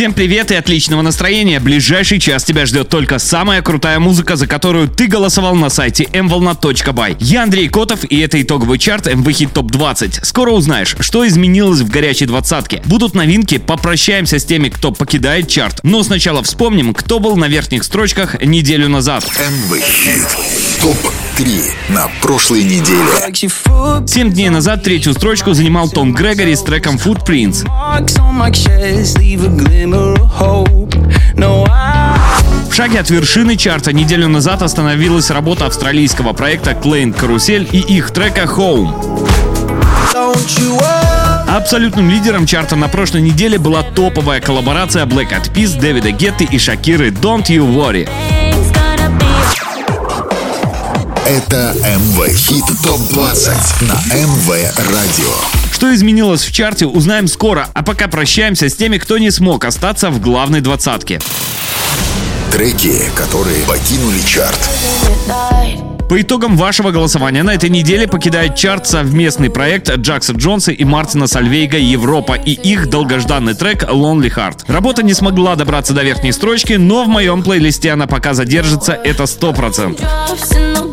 Всем привет и отличного настроения. Ближайший час тебя ждет только самая крутая музыка, за которую ты голосовал на сайте mvolna.by. Я Андрей Котов, и это итоговый чарт MV Hit Top 20. Скоро узнаешь, что изменилось в горячей двадцатке. Будут новинки, попрощаемся с теми, кто покидает чарт. Но сначала вспомним, кто был на верхних строчках неделю назад. МВ Хит ТОП-3 на прошлой неделе. Семь дней назад третью строчку занимал Том Грегори с треком Footprints. В шаге от вершины чарта неделю назад остановилась работа австралийского проекта Klein Карусель и их трека Home. Абсолютным лидером чарта на прошлой неделе была топовая коллаборация Black Eyed Peas, Дэвида Гетты и Шакиры Don't You Worry. Это МВ Хит ТОП-20 на МВ Радио. Что изменилось в чарте, узнаем скоро, а пока прощаемся с теми, кто не смог остаться в главной двадцатке. Треки, которые покинули чарт. По итогам вашего голосования на этой неделе покидает чарт совместный проект Джакса Джонса и Мартина Сальвейга «Европа» и их долгожданный трек «Lonely Heart». Работа не смогла добраться до верхней строчки, но в моем плейлисте она пока задержится, это 100%. Can't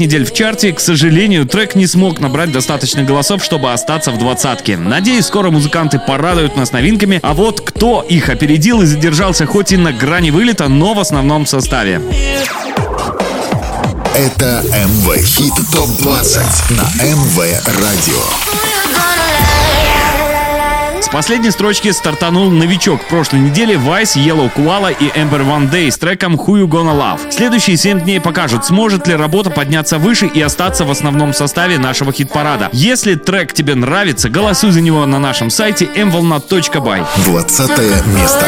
недель в чарте. К сожалению, трек не смог набрать достаточно голосов, чтобы остаться в двадцатке. Надеюсь, скоро музыканты порадуют нас новинками. А вот кто их опередил и задержался хоть и на грани вылета, но в основном составе. Это МВ Хит ТОП-20 на МВ Радио. Последней строчки стартанул новичок прошлой недели Vice, Yellow Koala и Ember One Day с треком Who You Gonna Love. Следующие 7 дней покажут, сможет ли работа подняться выше и остаться в основном составе нашего хит-парада. Если трек тебе нравится, голосуй за него на нашем сайте mvolna.by. 20 место.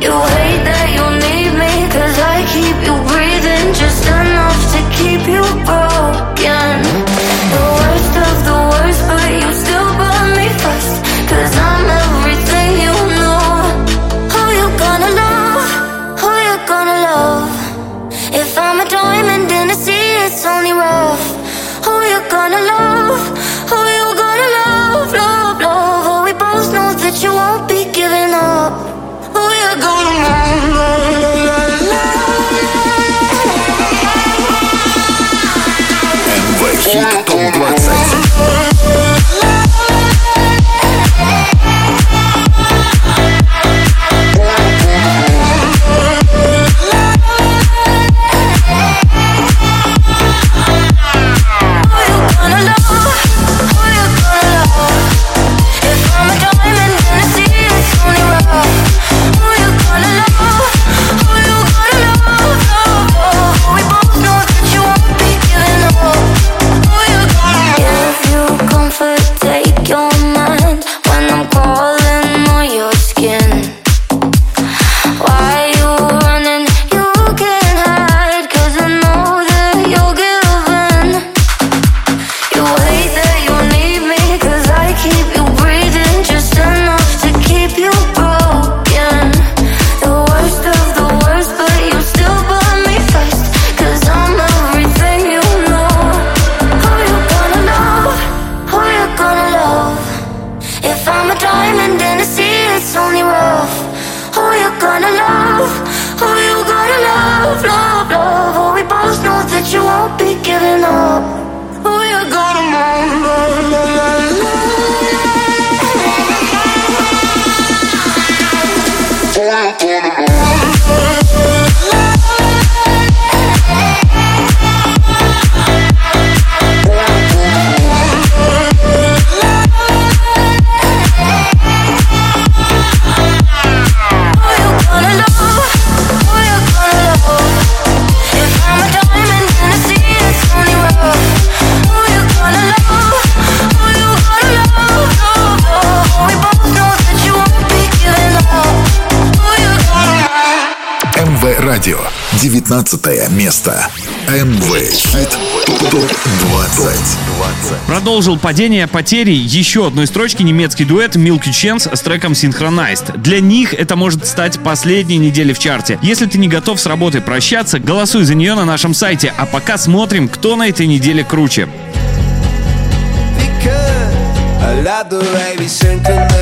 You hate that you need me, cause I keep you breathing just enough to keep you broken. 19 место. МВ Хит ТОП-20. Продолжил падение потери еще одной строчки немецкий дуэт Milky Chance с треком Synchronized. Для них это может стать последней неделей в чарте. Если ты не готов с работой прощаться, голосуй за нее на нашем сайте. А пока смотрим, кто на этой неделе круче. Because I love the way we synchronize.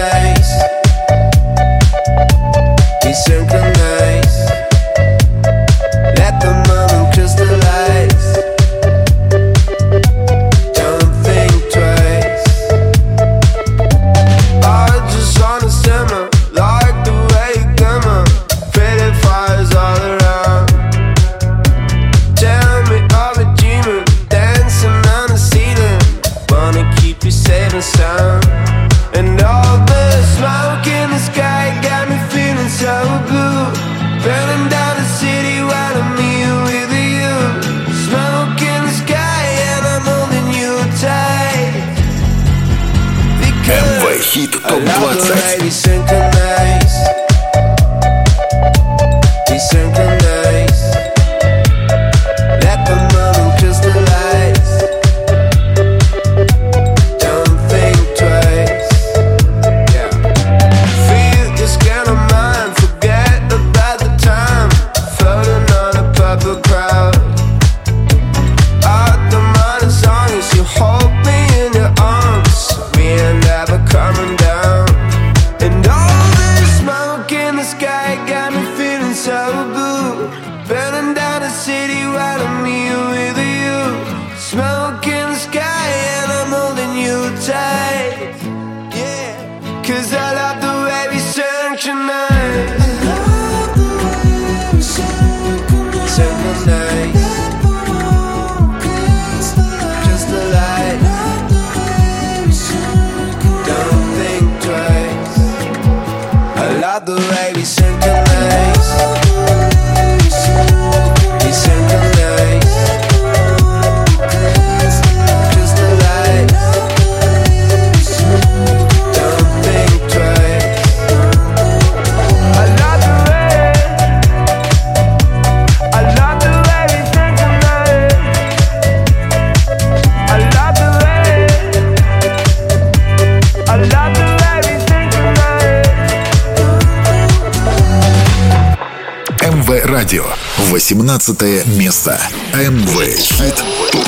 18 место. МВ Хит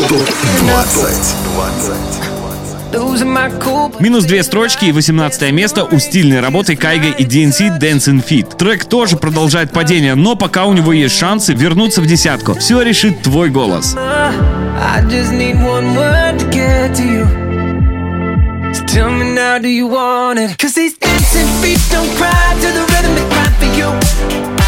ТОП-20. Losing my cool. Минус две строчки и 18 место у стильной работы Кайга и DNC Dancing Fit. Трек тоже продолжает падение, но пока у него есть шансы вернуться в десятку. Все решит твой голос. Tell me now, do you want it? Cause these dancing feet don't cry to the rhythm they cry for you.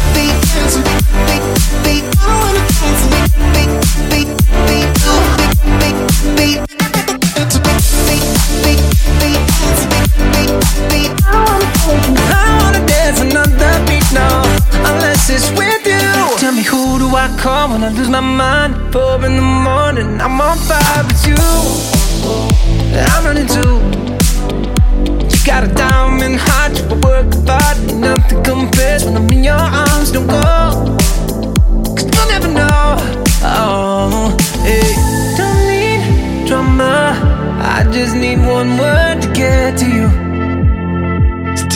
call when I lose my mind? Four in the morning, I'm on fire with you. I'm running too. You got a diamond heart, you work hard, nothing compares when I'm in your arms. Don't go, cause you'll never know. Oh, hey. Don't need drama, I just need one word to get to you.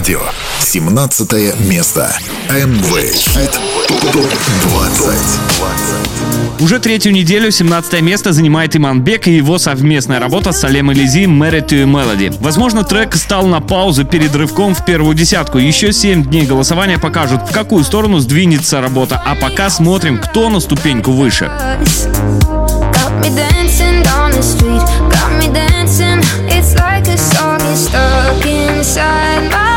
Радио. 17 место. МВ Хит ТОП-20. Уже третью неделю 17 место занимает Иманбек и его совместная работа с Салем Элизи «Married to a Melody». Возможно, трек стал на паузу перед рывком в первую десятку. Еще 7 дней голосования покажут, в какую сторону сдвинется работа. А пока смотрим, кто на ступеньку выше. Got me dancing down the street, got me dancing. It's like a song is stuck inside my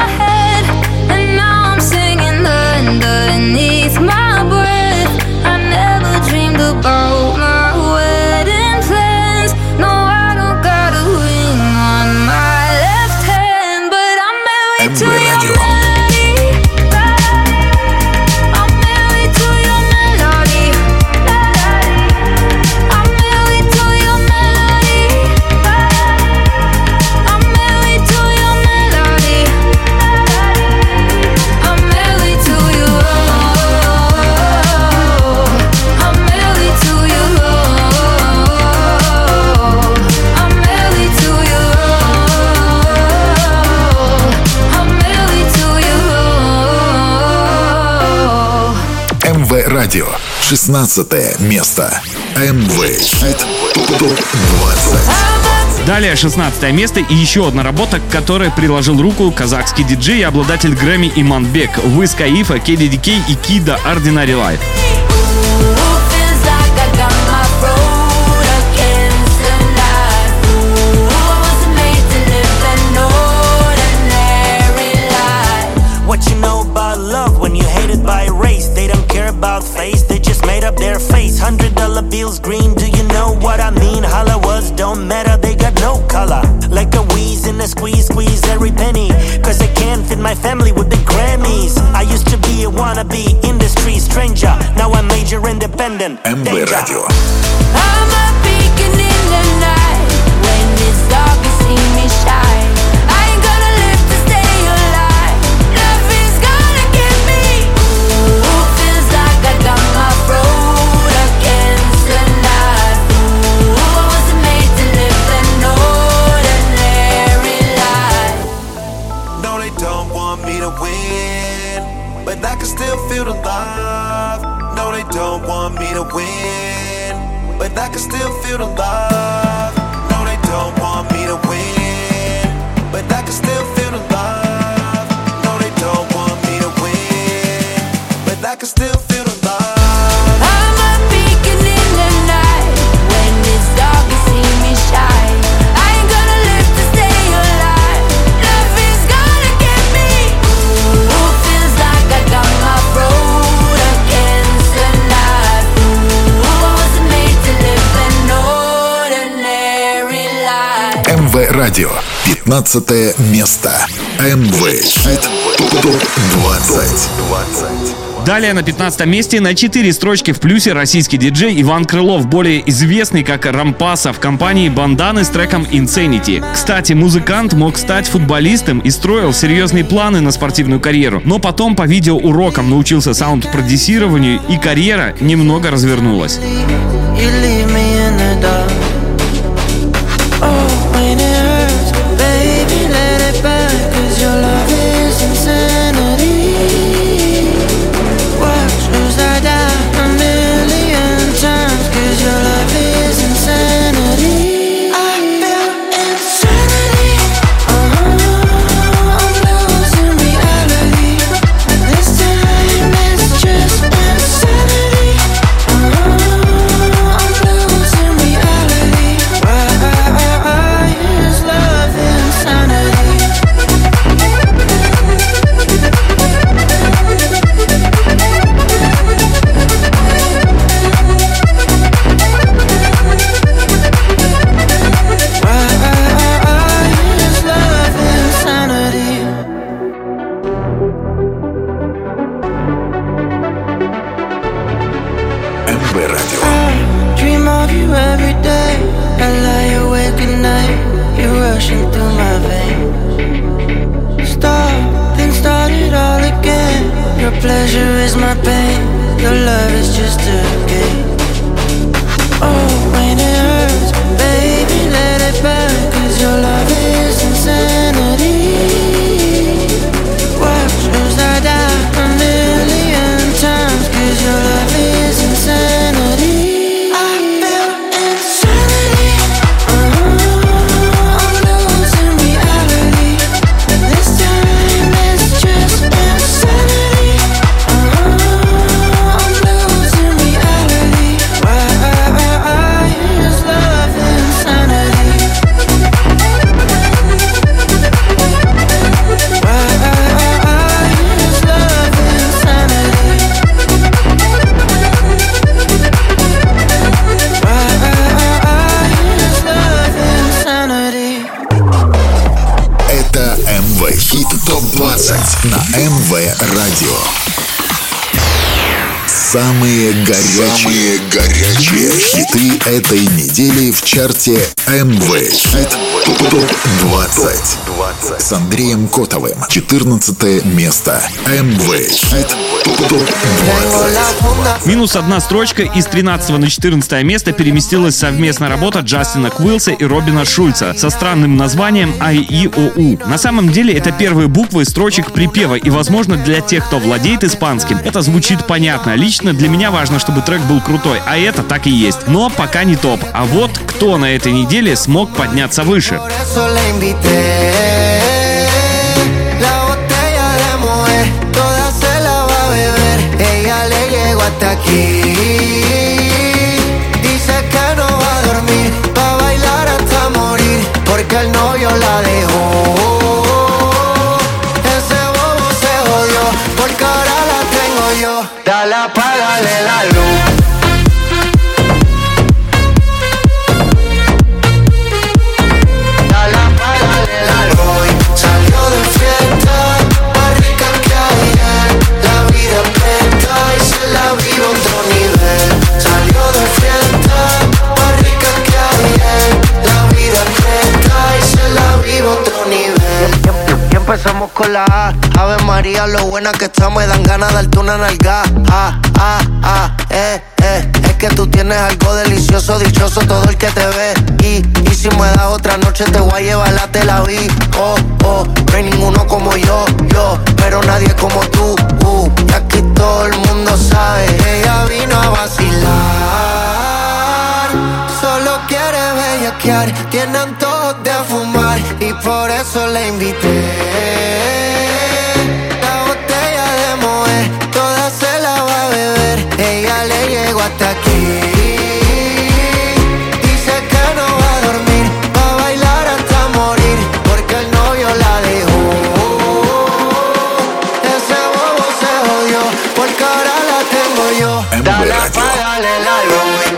16 место. МВ Хит ТОП-20. Далее 16 место и еще одна работа, к которой приложил руку казахский диджей и обладатель Грэмми Иманбек, Wiz Khalifa, KDDK и Кида Ordinary Life. Hundred dollar bills green, do you know what I mean? Holla words don't matter, they got no color. Like a wheeze in a squeeze, squeeze every penny. Cause I can't fit my family with the Grammys. I used to be a wannabe industry stranger, now I'm major independent. MB Radio. I'm a beacon in the night. When it's dark, you see me shine. Радио. 15 место. МВ Хит ТОП-20. Далее на 15 месте на 4 строчки в плюсе российский диджей Иван Крылов, более известный как Рампаса в компании Банданы с треком Insanity. Кстати, музыкант мог стать футболистом и строил серьезные планы на спортивную карьеру, но потом по видеоурокам научился саунд-продюсированию и карьера немного развернулась. Pleasure is my pain. Your love is just a Самые горячие, Самые горячие хиты этой недели в чарте МВ Хит ТОП-20 с Андреем Котовым. 14 место. МВ Хит ТОП-20. Минус одна строчка из 13 на 14 место переместилась совместная работа Джастина Квилса и Робина Шульца со странным названием IEOU. На самом деле это первые буквы строчек припева, и, возможно, для тех, кто владеет испанским, это звучит понятно. Лично для меня важно, чтобы трек был крутой, а это так и есть. Но пока не топ. А вот кто на этой неделе смог подняться выше. Eso empezamos con la A. Ave María, lo buena que estamos. Me dan ganas de darte una nalga. Ah, ah, ah, eh, eh. Es que tú tienes algo delicioso, dichoso todo el que te ve. Y, y si me das otra noche, te voy a llevar la te la vi. Oh, oh, no hay ninguno como yo, yo. Pero nadie como tú, uh. Y aquí todo el mundo sabe. Ella vino a vacilar. Solo quiere bellaquear. Tiene antojos de fumar. Y por eso la invité. Dale, apágale el álbum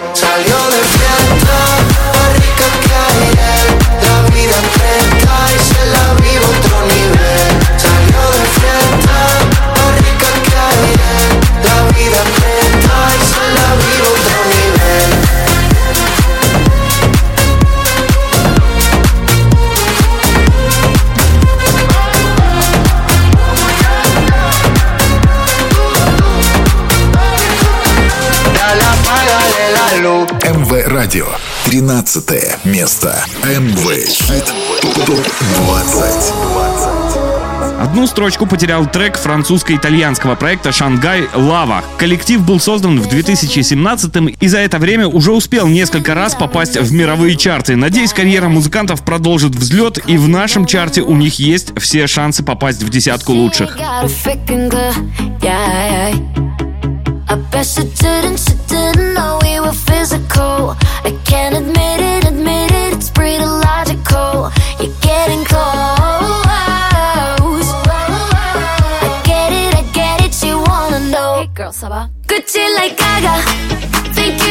13 место. МВ Хит ТОП-20. Одну строчку потерял трек французско-итальянского проекта «Шангай Лава». Коллектив был создан в 2017-м и за это время уже успел несколько раз попасть в мировые чарты. Надеюсь, карьера музыкантов продолжит взлет, и в нашем чарте у них есть все шансы попасть в десятку лучших. I bet she didn't, she didn't know we were physical. I can't admit it, admit it, it's pretty logical. You're getting close. I get it, I get it, you wanna know. Hey girl, ça va? Gucci like Gaga, think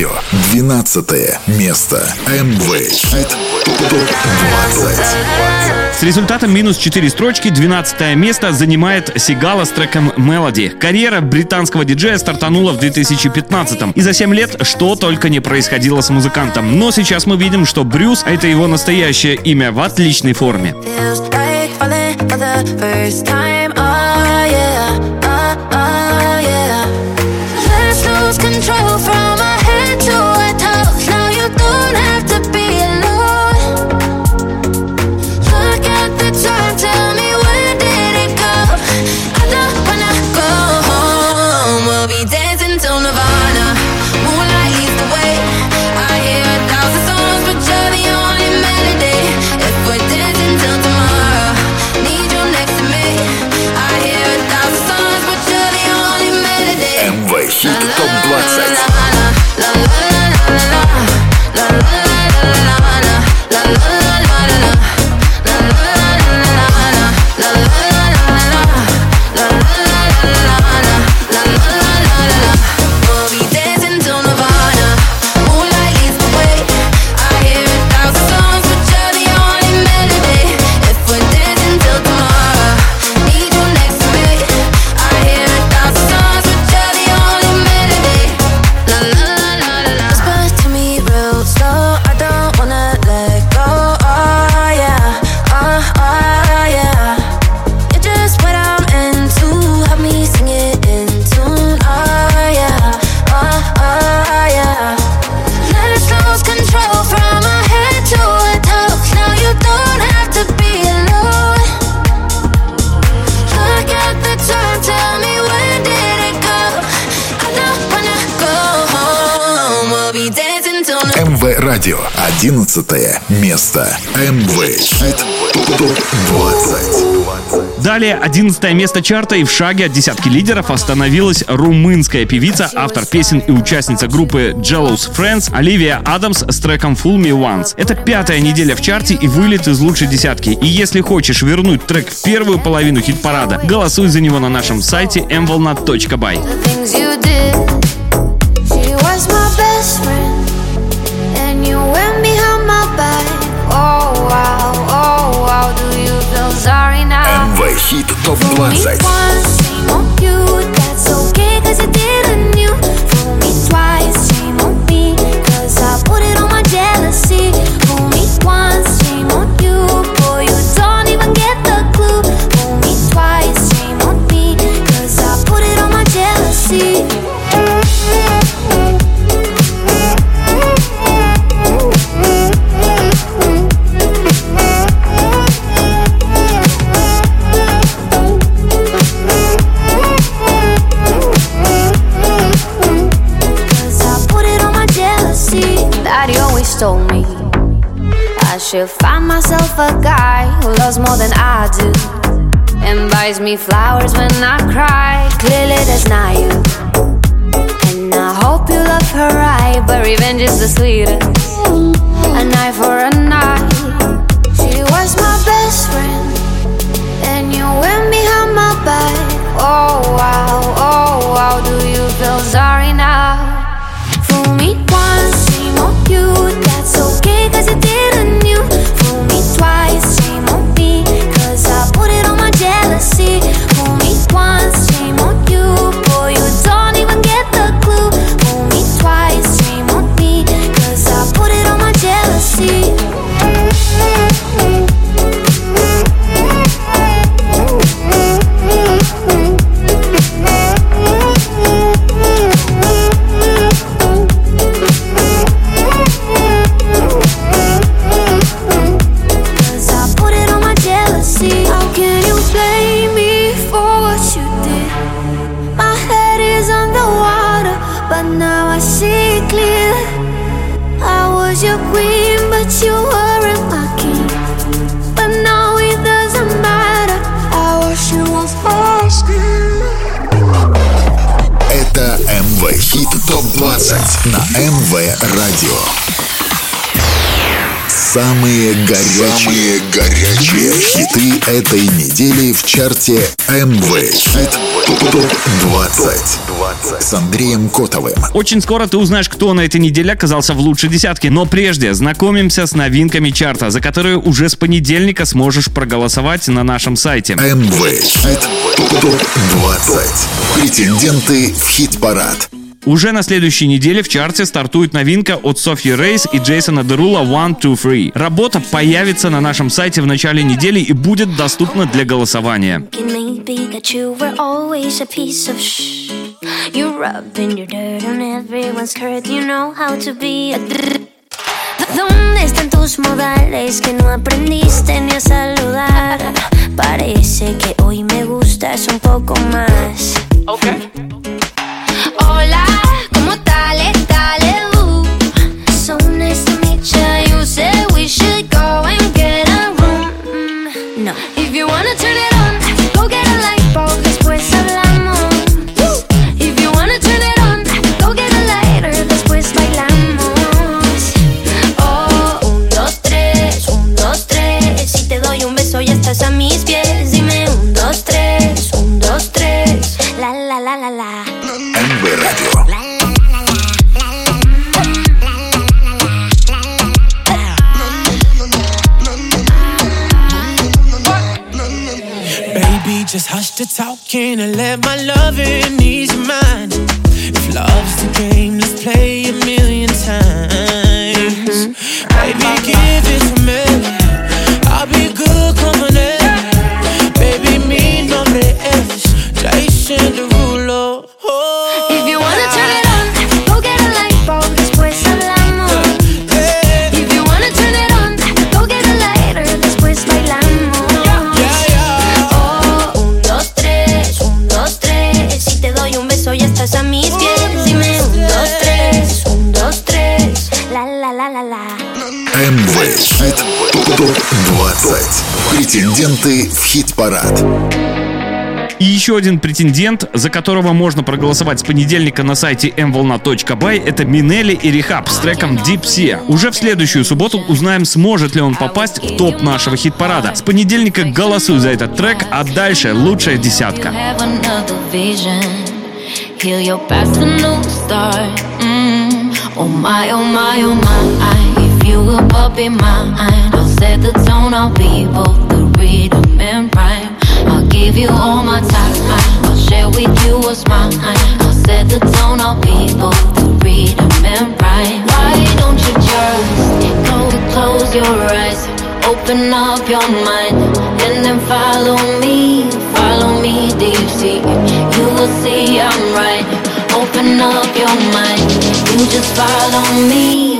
радио. 12 место. МВ. Хит ТОП-20. С результатом минус 4 строчки 12 место занимает Сигала с треком «Мелоди». Карьера британского диджея стартанула в 2015-м. И за 7 лет что только не происходило с музыкантом. Но сейчас мы видим, что Брюс — это его настоящее имя в отличной форме. Feels like радио. 11 место. МВ. Далее 11 место чарта и в шаге от десятки лидеров остановилась румынская певица, автор песен и участница группы Jealous Friends Оливия Адамс с треком Full Me Once. Это пятая неделя в чарте и вылет из лучшей десятки. И если хочешь вернуть трек в первую половину хит-парада, голосуй за него на нашем сайте mvolna.by. Top 20. should find myself a guy who loves more than I do and buys me flowers when I cry. Clearly, that's not you. And I hope you love her right, but revenge is the sweetest. A night for a night. She was my best friend, and you went behind my back. Oh wow, oh wow, do you feel sorry? МВ Радио. Самые горячие, Самые горячие хиты этой недели в чарте МВ Хит ТОП-20 с Андреем Котовым. Очень скоро ты узнаешь, кто на этой неделе оказался в лучшей десятке. Но прежде знакомимся с новинками чарта, за которые уже с понедельника сможешь проголосовать на нашем сайте. МВ Хит ТОП-20. Претенденты в хит-парад. Уже на следующей неделе в чарте стартует новинка от Софьи Рейс и Джейсона Дерула One, Two, Three. Работа появится на нашем сайте в начале недели и будет доступна для голосования. Maybe that you were always a piece of shh. You're rubbing your dirt on everyone's skirt. You know how to be a. dr- ¿Dónde están tus modales que no aprendiste ni a saludar? Parece que hoy me gustas un poco más. hola, como tales hush talking and let my loving ease your mind. If love's the game, let's play a million times. Mm-hmm. Baby, give it to me. I'll be good company. ТОП-20. Претенденты в хит-парад. И еще один претендент, за которого можно проголосовать с понедельника на сайте mvolna.by, это Минели и Рехаб с треком Deep Sea. Уже в следующую субботу узнаем, сможет ли он попасть в топ нашего хит-парада. С понедельника голосуй за этот трек, а дальше лучшая десятка. have another vision. Heal your past, a new start. Mm. Oh my, oh my, oh my. You will up in mine, I'll set the tone. I'll be both the rhythm and rhyme. I'll give you all my time. I'll share with you what's mine. I'll set the tone. I'll be both the rhythm and rhyme. Why don't you just go close your eyes? Open up your mind and then follow me, follow me deep sea. You will see I'm right. Open up your mind. You just follow me,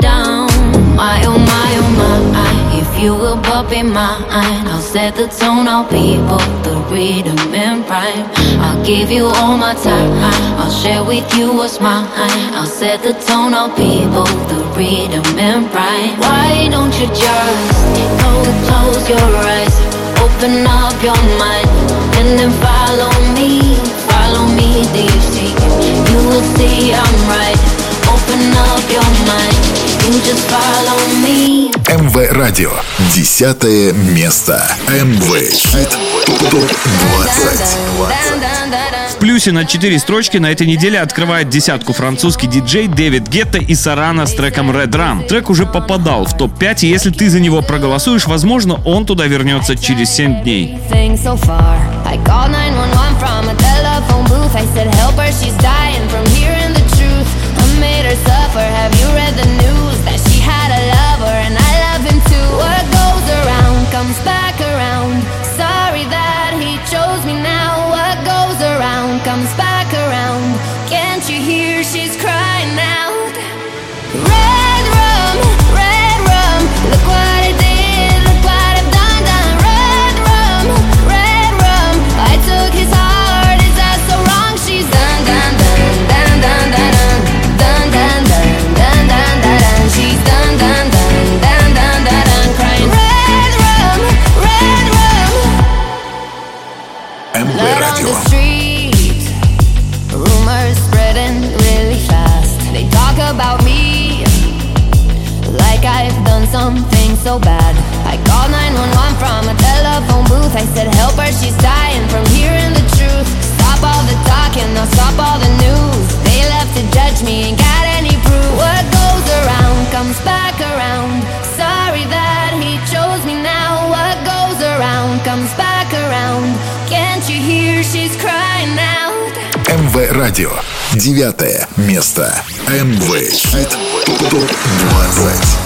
down. My, oh my, oh my. If you will bump in mine, I'll set the tone. I'll be both the rhythm and rhyme. I'll give you all my time. I'll share with you what's mine. I'll set the tone. I'll be both the rhythm and rhyme. Why don't you just go close your eyes, open up your mind, and then follow me, follow me deep sea. You will see I'm right. Open up your mind, you just follow me. МВ Радио. Десятое место. МВ Хит ТОП-20. В плюсе на 4 строчки на этой неделе открывает десятку французский диджей Дэвид Гетта и Сарана с треком Red Rum. Трек уже попадал в топ-5, и если ты за него проголосуешь, возможно, он туда вернется через 7 дней. Thing so far. I called 911 from a telephone booth. I said, Help her, she's dying from suffer. Have you read the news I said, Help her, she's dying from hearing the truth. Stop all the talking, now stop all the news. They left to judge me, ain't got any proof. What goes around comes back around. Sorry that he chose me now. What goes around comes back around. Can't you hear she's crying out? МВ Радио. Девятое место. МВ Хит ТОП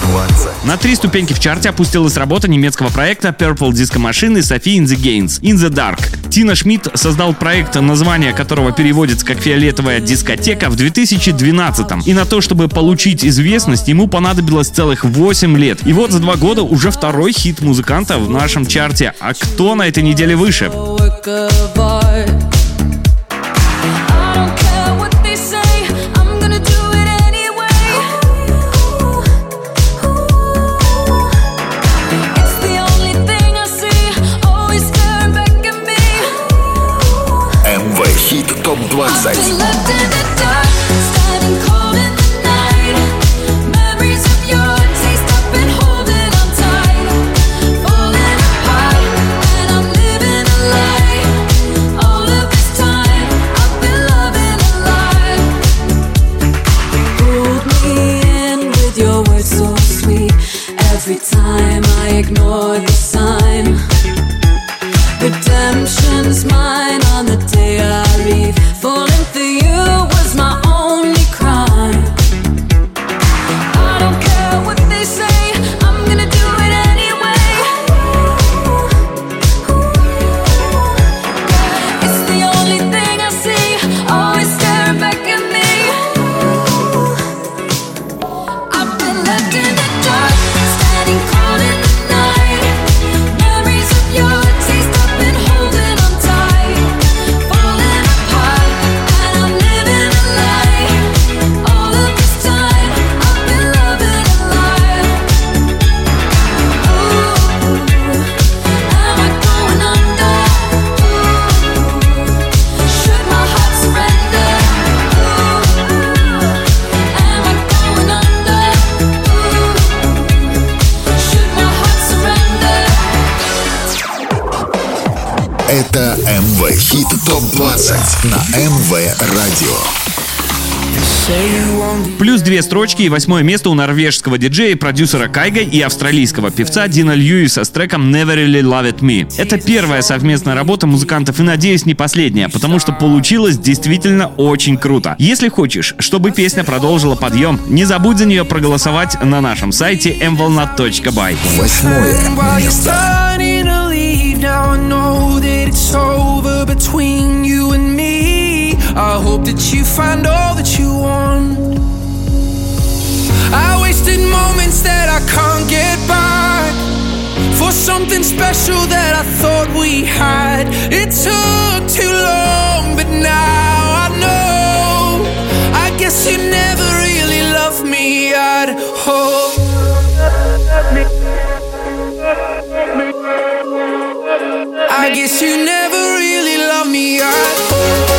20. На три ступеньки в чарте опустилась работа немецкого проекта Purple Disco Machine и Sophie in the Gains In the Dark. Тина Шмидт создал проект, название которого переводится как «Фиолетовая дискотека» в 2012 И на то, чтобы получить известность, ему понадобилось целых 8 лет. И вот за два года уже второй хит музыканта в нашем чарте. А кто на этой неделе выше? Две строчки и восьмое место у норвежского диджея, и продюсера Кайга и австралийского певца Дина Льюиса с треком Never Really Loved Me. Это первая совместная работа музыкантов и, надеюсь, не последняя, потому что получилось действительно очень круто. Если хочешь, чтобы песня продолжила подъем, не забудь за нее проголосовать на нашем сайте mvolnat.by. Восьмое место. starting to leave, now I know that it's over between you and me. I hope that you find all that wasted moments that I can't get back for something special that I thought we had. It took too long, but now I know. I guess you never really loved me at all. I guess you never really loved me at all.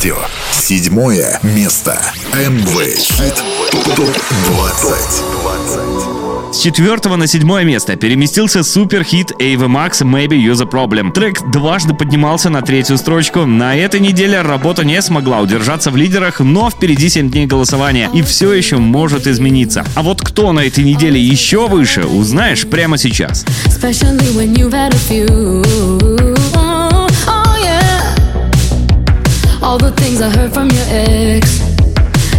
Радио. Седьмое место. МВ Хит ТОП 20. С четвертого на седьмое место переместился суперхит Ava Max Maybe You're the Problem. Трек дважды поднимался на третью строчку. На этой неделе работа не смогла удержаться в лидерах, но впереди 7 дней голосования и все еще может измениться. А вот кто на этой неделе еще выше, узнаешь прямо сейчас. Especially when you've had a few. I heard from your ex.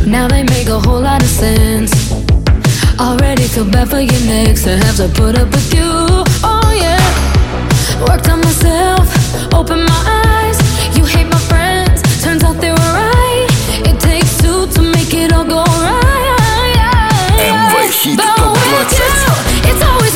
Now they make a whole lot of sense. Already feel bad for your next I have to put up with you. Oh yeah. Worked on myself, opened my eyes. You hate my friends, turns out they were right. It takes two to make it all go right. Yeah. But with you, it's always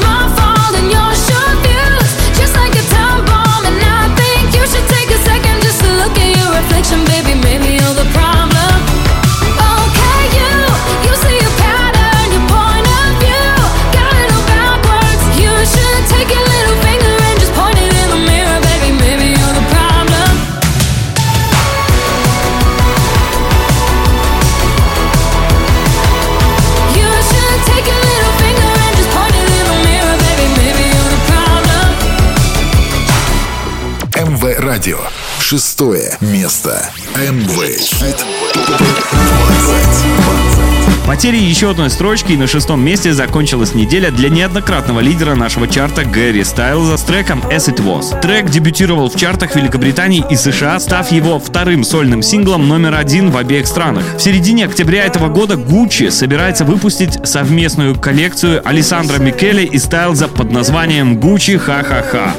Радио. Шестое место. МВ Хит ТОП 20. Потерей еще одной строчки и на шестом месте закончилась неделя для неоднократного лидера нашего чарта Гэри Стайлза с треком As It Was. Трек дебютировал в чартах Великобритании и США, став его вторым сольным синглом номер один в обеих странах. В середине октября этого года Gucci собирается выпустить совместную коллекцию Александра Микеле и Стайлза под названием Gucci Ха-Ха-Ха.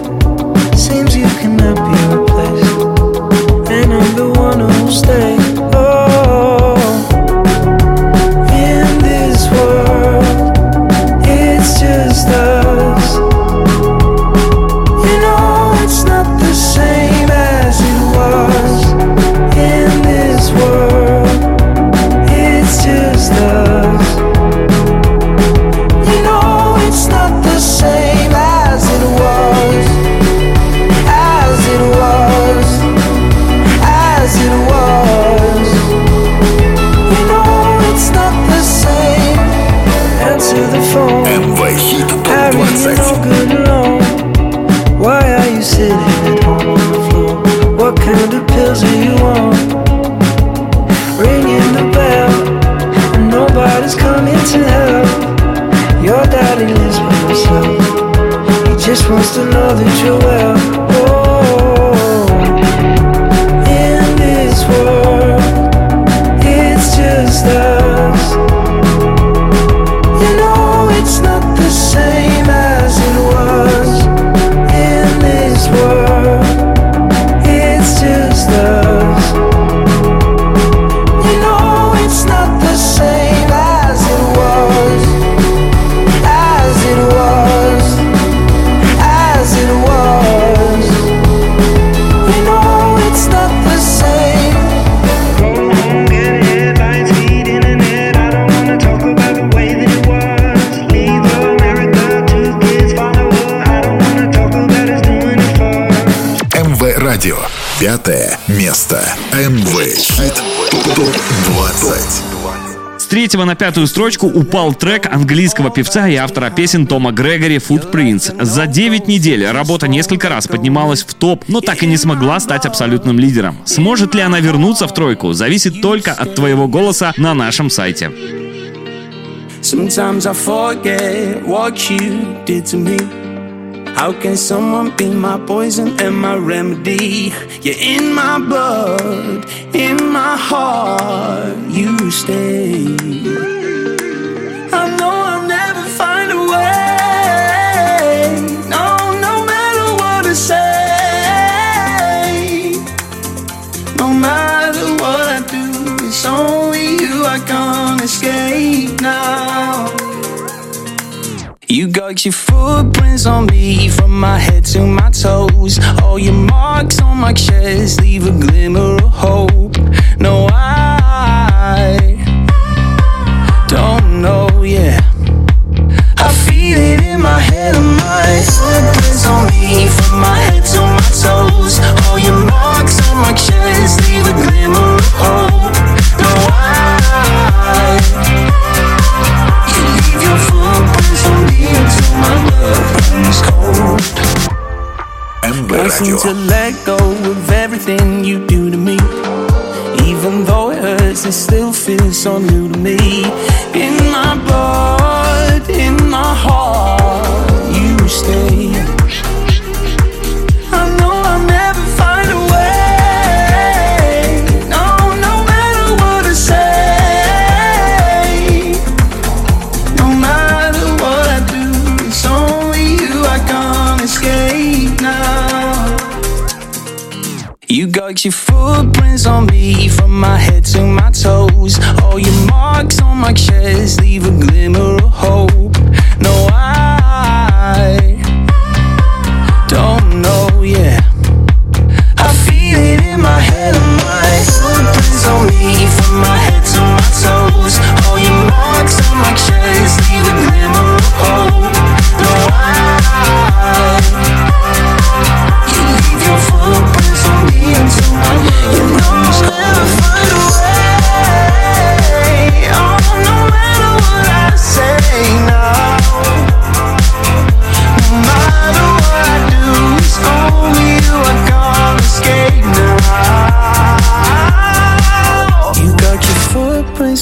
Пятое место. МВ Хит ТОП 20. С третьего на пятую строчку упал трек английского певца и автора песен Тома Грегори «Footprints». За 9 недель работа несколько раз поднималась в топ, но так и не смогла стать абсолютным лидером. Сможет ли она вернуться в тройку, зависит только от твоего голоса на нашем сайте. Sometimes I forget what you did to me. How can someone be my poison and my remedy? You're in my blood, in my heart, you stay. I know I'll never find a way. No, no matter what I say. No matter what I do, it's only you I can't escape now. Your footprints on me from my head to my toes. All your marks on my chest leave a glimmer of hope. to let go.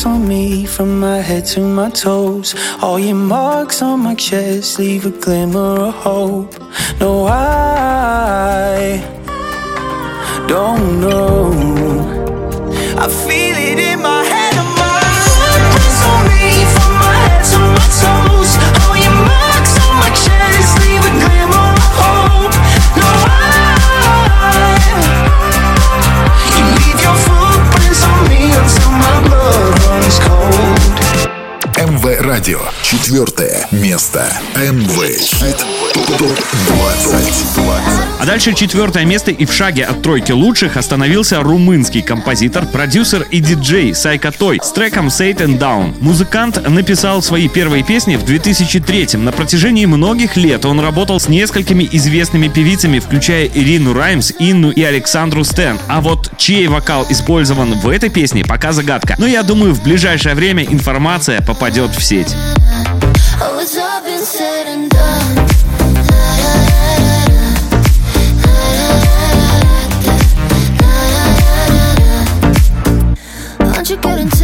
on me from my head to my toes. All your marks on my chest leave a glimmer of hope. No, I don't know. Радио. Четвертое место. МВ. Топ 20. 20. А дальше четвертое место и в шаге от тройки лучших остановился румынский композитор, продюсер и диджей Сайка Той с треком Satan Down. Музыкант написал свои первые песни в 2003-м. На протяжении многих лет он работал с несколькими известными певицами, включая Ирину Раймс, Инну и Александру Стэн. А вот чей вокал использован в этой песне, пока загадка. Но я думаю, в ближайшее время информация попадет в сеть. Oh, it's all been said and done. You get into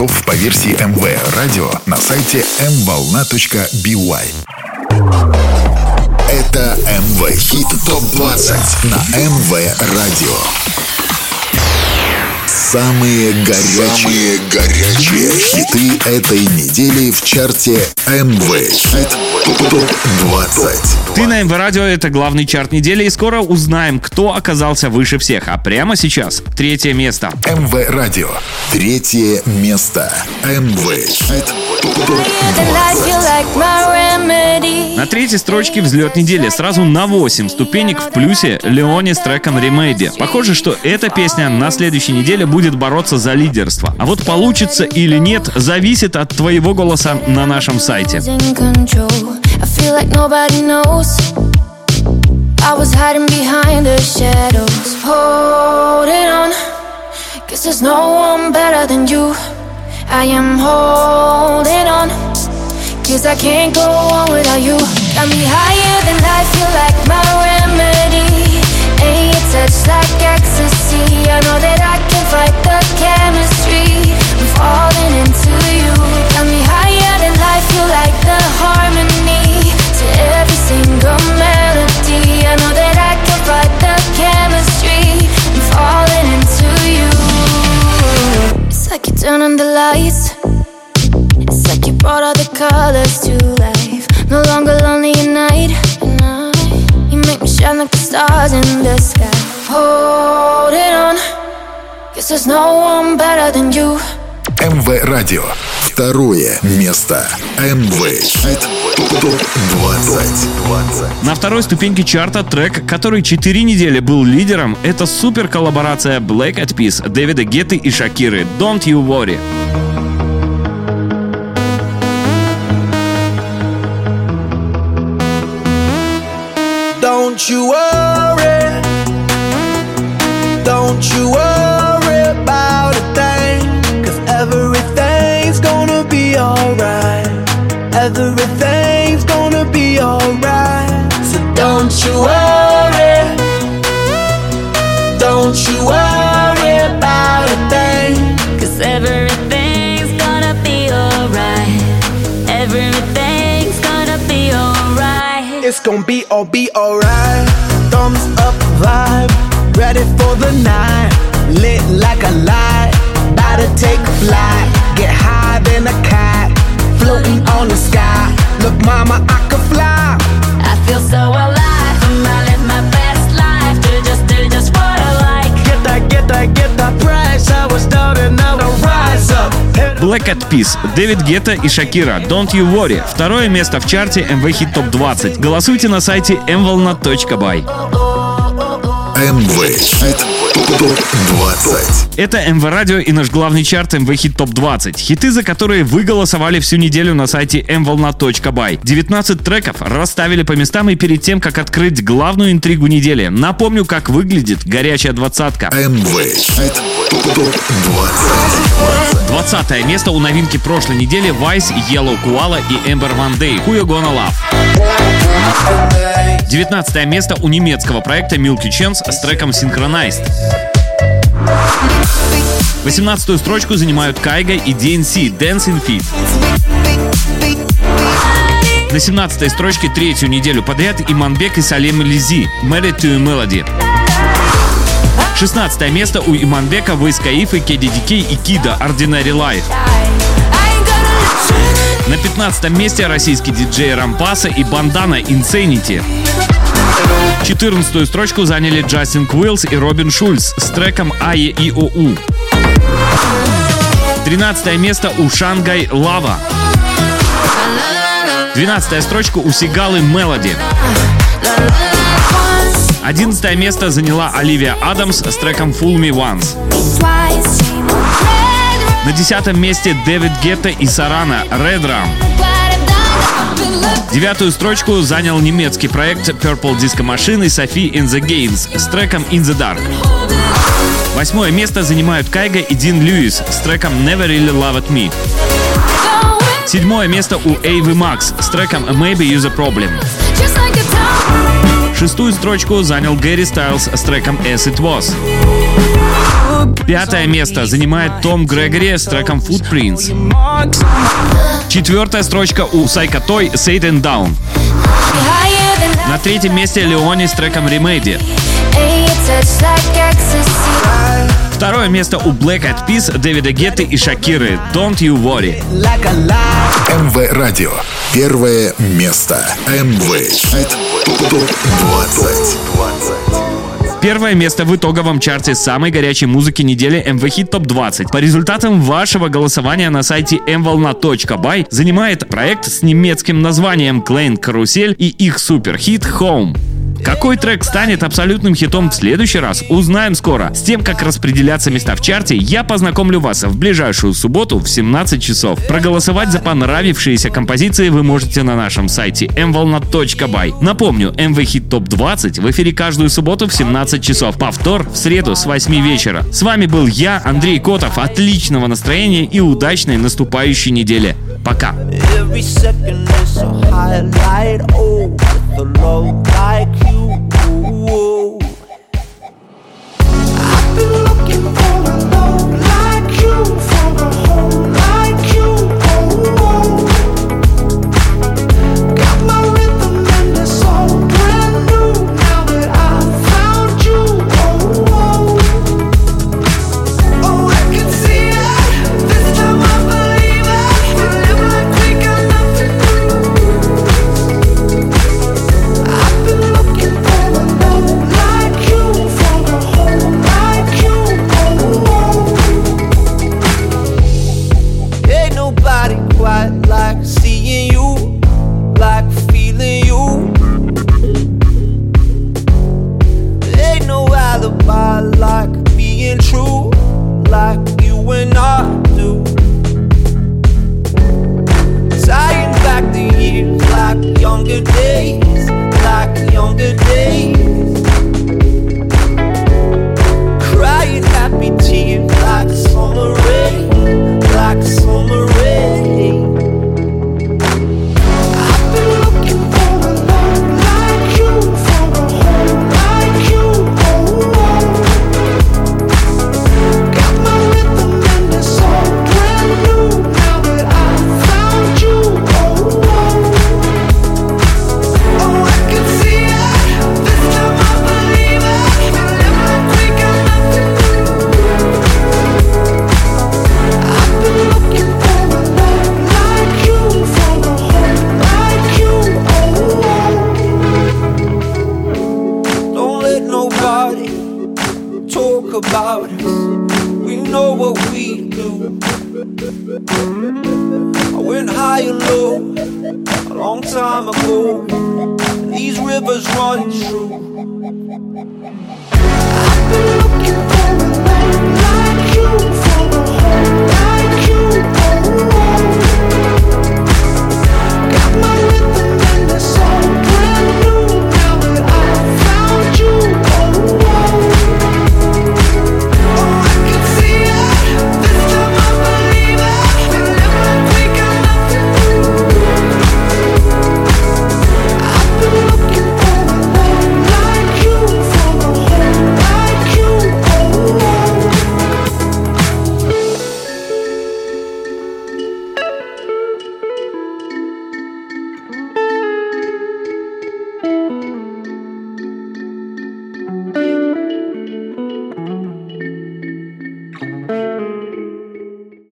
чартов по версии МВ Радио на сайте mvolna.by. Это МВ Хит Топ 20 на МВ Радио. Самые горячие, Самые горячие хиты этой недели в чарте МВ Хит Топ 20. Ты на МВ Радио, это главный чарт недели, и скоро узнаем, кто оказался выше всех. А прямо сейчас третье место. МВ Радио. Третье место. МВ Хит ТОП 20. На третьей строчке взлет недели. Сразу на 8 ступенек в плюсе Леони с треком Remedy. Похоже, что эта песня на следующей неделе будет бороться за лидерство. А вот получится или нет, зависит от твоего голоса на нашем сайте. I feel like nobody knows. I was hiding behind the shadows, holding on. Cause there's no one better than you. I am holding on. Cause I can't go on without you. Got me higher than life, feel like my remedy. Ain't your touch like ecstasy. I know that I can fight the chemistry. I'm falling into you. Got me higher than life, feel like the harmony single melody. I know that I can fight the chemistry. I'm falling into you. It's like you turn on the lights. It's like you brought all the colors to life. No longer lonely at night. at night. You make me shine like the stars in the sky. Holding on. Cause there's no one better than you. МВ Радио. Второе место. МВ Хит ТОП 20. На второй ступеньке чарта трек, который 4 недели был лидером, это супер коллаборация Black Eyed Peas, Дэвида Гетты и Шакиры «Don't You Worry». Don't you worry. Don't you worry Don't you worry about a thing. Cause everything's gonna be alright. Everything's gonna be alright. It's gonna be all be alright. Thumbs up vibe, ready for the night. Lit like a light, about to take flight. Get higher than a cat, floating on the sky. Look, mama, I Black Eyed Peas, Дэвид Гетта и Шакира «Don't You Worry». Второе место в чарте MV Hit Top 20. Голосуйте на сайте mvolna.by. МВ Хит ТОП 20. Это МВ Радио и наш главный чарт МВ Хит Топ 20. Хиты, за которые вы голосовали всю неделю на сайте mvolna.by. 19 треков расставили по местам и перед тем, как открыть главную интригу недели. Напомню, как выглядит горячая двадцатка. МВ Хит ТОП 20. 20 место у новинки прошлой недели Vice, Yellow Koala и Ember One Day Who You Gonna Love. 19 место у немецкого проекта Milky Chance с треком Synchronized. 18 строчку занимают Кайга и DNC Dancing Feet. На 17 строчке третью неделю подряд Иманбек и Салем Лизи Married to Melody. 16 место у Иманбека, Войскаиф и KDDK и Кида Ordinary Life. На 15 месте российский диджей Рампаса и Бандана Insanity. 14 строчку заняли Джастин Куиллс и Робин Шульц с треком Ае и ОУ. 13 место у Шангай Лава. 12 строчка у Сигалы Мелоди. 11 место заняла Оливия Адамс с треком Fool Me Once. На 10 месте Дэвид Гетта и Сарана Rum. Девятую строчку занял немецкий проект Purple Disco Machine и Софи in the Games с треком In the Dark. Восьмое место занимают Кайга и Дин Льюис с треком Never Really Loved Me. Седьмое место у Эйвы Макс с треком Maybe You're the Problem. Шестую строчку занял Гэри Стайлз с треком As It Was. Пятое место занимает Том Грегори с треком Footprints. Четвертая строчка у Сайка Той Satan Down. На третьем месте Леони с треком Remedy. Второе место у Black Eyed Peas, Дэвида Гетты и Шакиры «Don't You Worry». МВ Радио. Первое место. МВ Хит ТОП-20. Первое место в итоговом чарте самой горячей музыки недели MV Hit Top 20. По результатам вашего голосования на сайте mvolna.by занимает проект с немецким названием Klein Карусель и их суперхит Home. Какой трек станет абсолютным хитом в следующий раз, узнаем скоро. С тем, как распределяться места в чарте, я познакомлю вас в ближайшую субботу в 17 часов. Проголосовать за понравившиеся композиции вы можете на нашем сайте mvolna.by. Напомню, MV Hit Top 20 в эфире каждую субботу в 17 часов. Повтор в среду с 8 вечера. С вами был я, Андрей Котов. Отличного настроения и удачной наступающей недели. Пока. Every second is a highlight. the low like you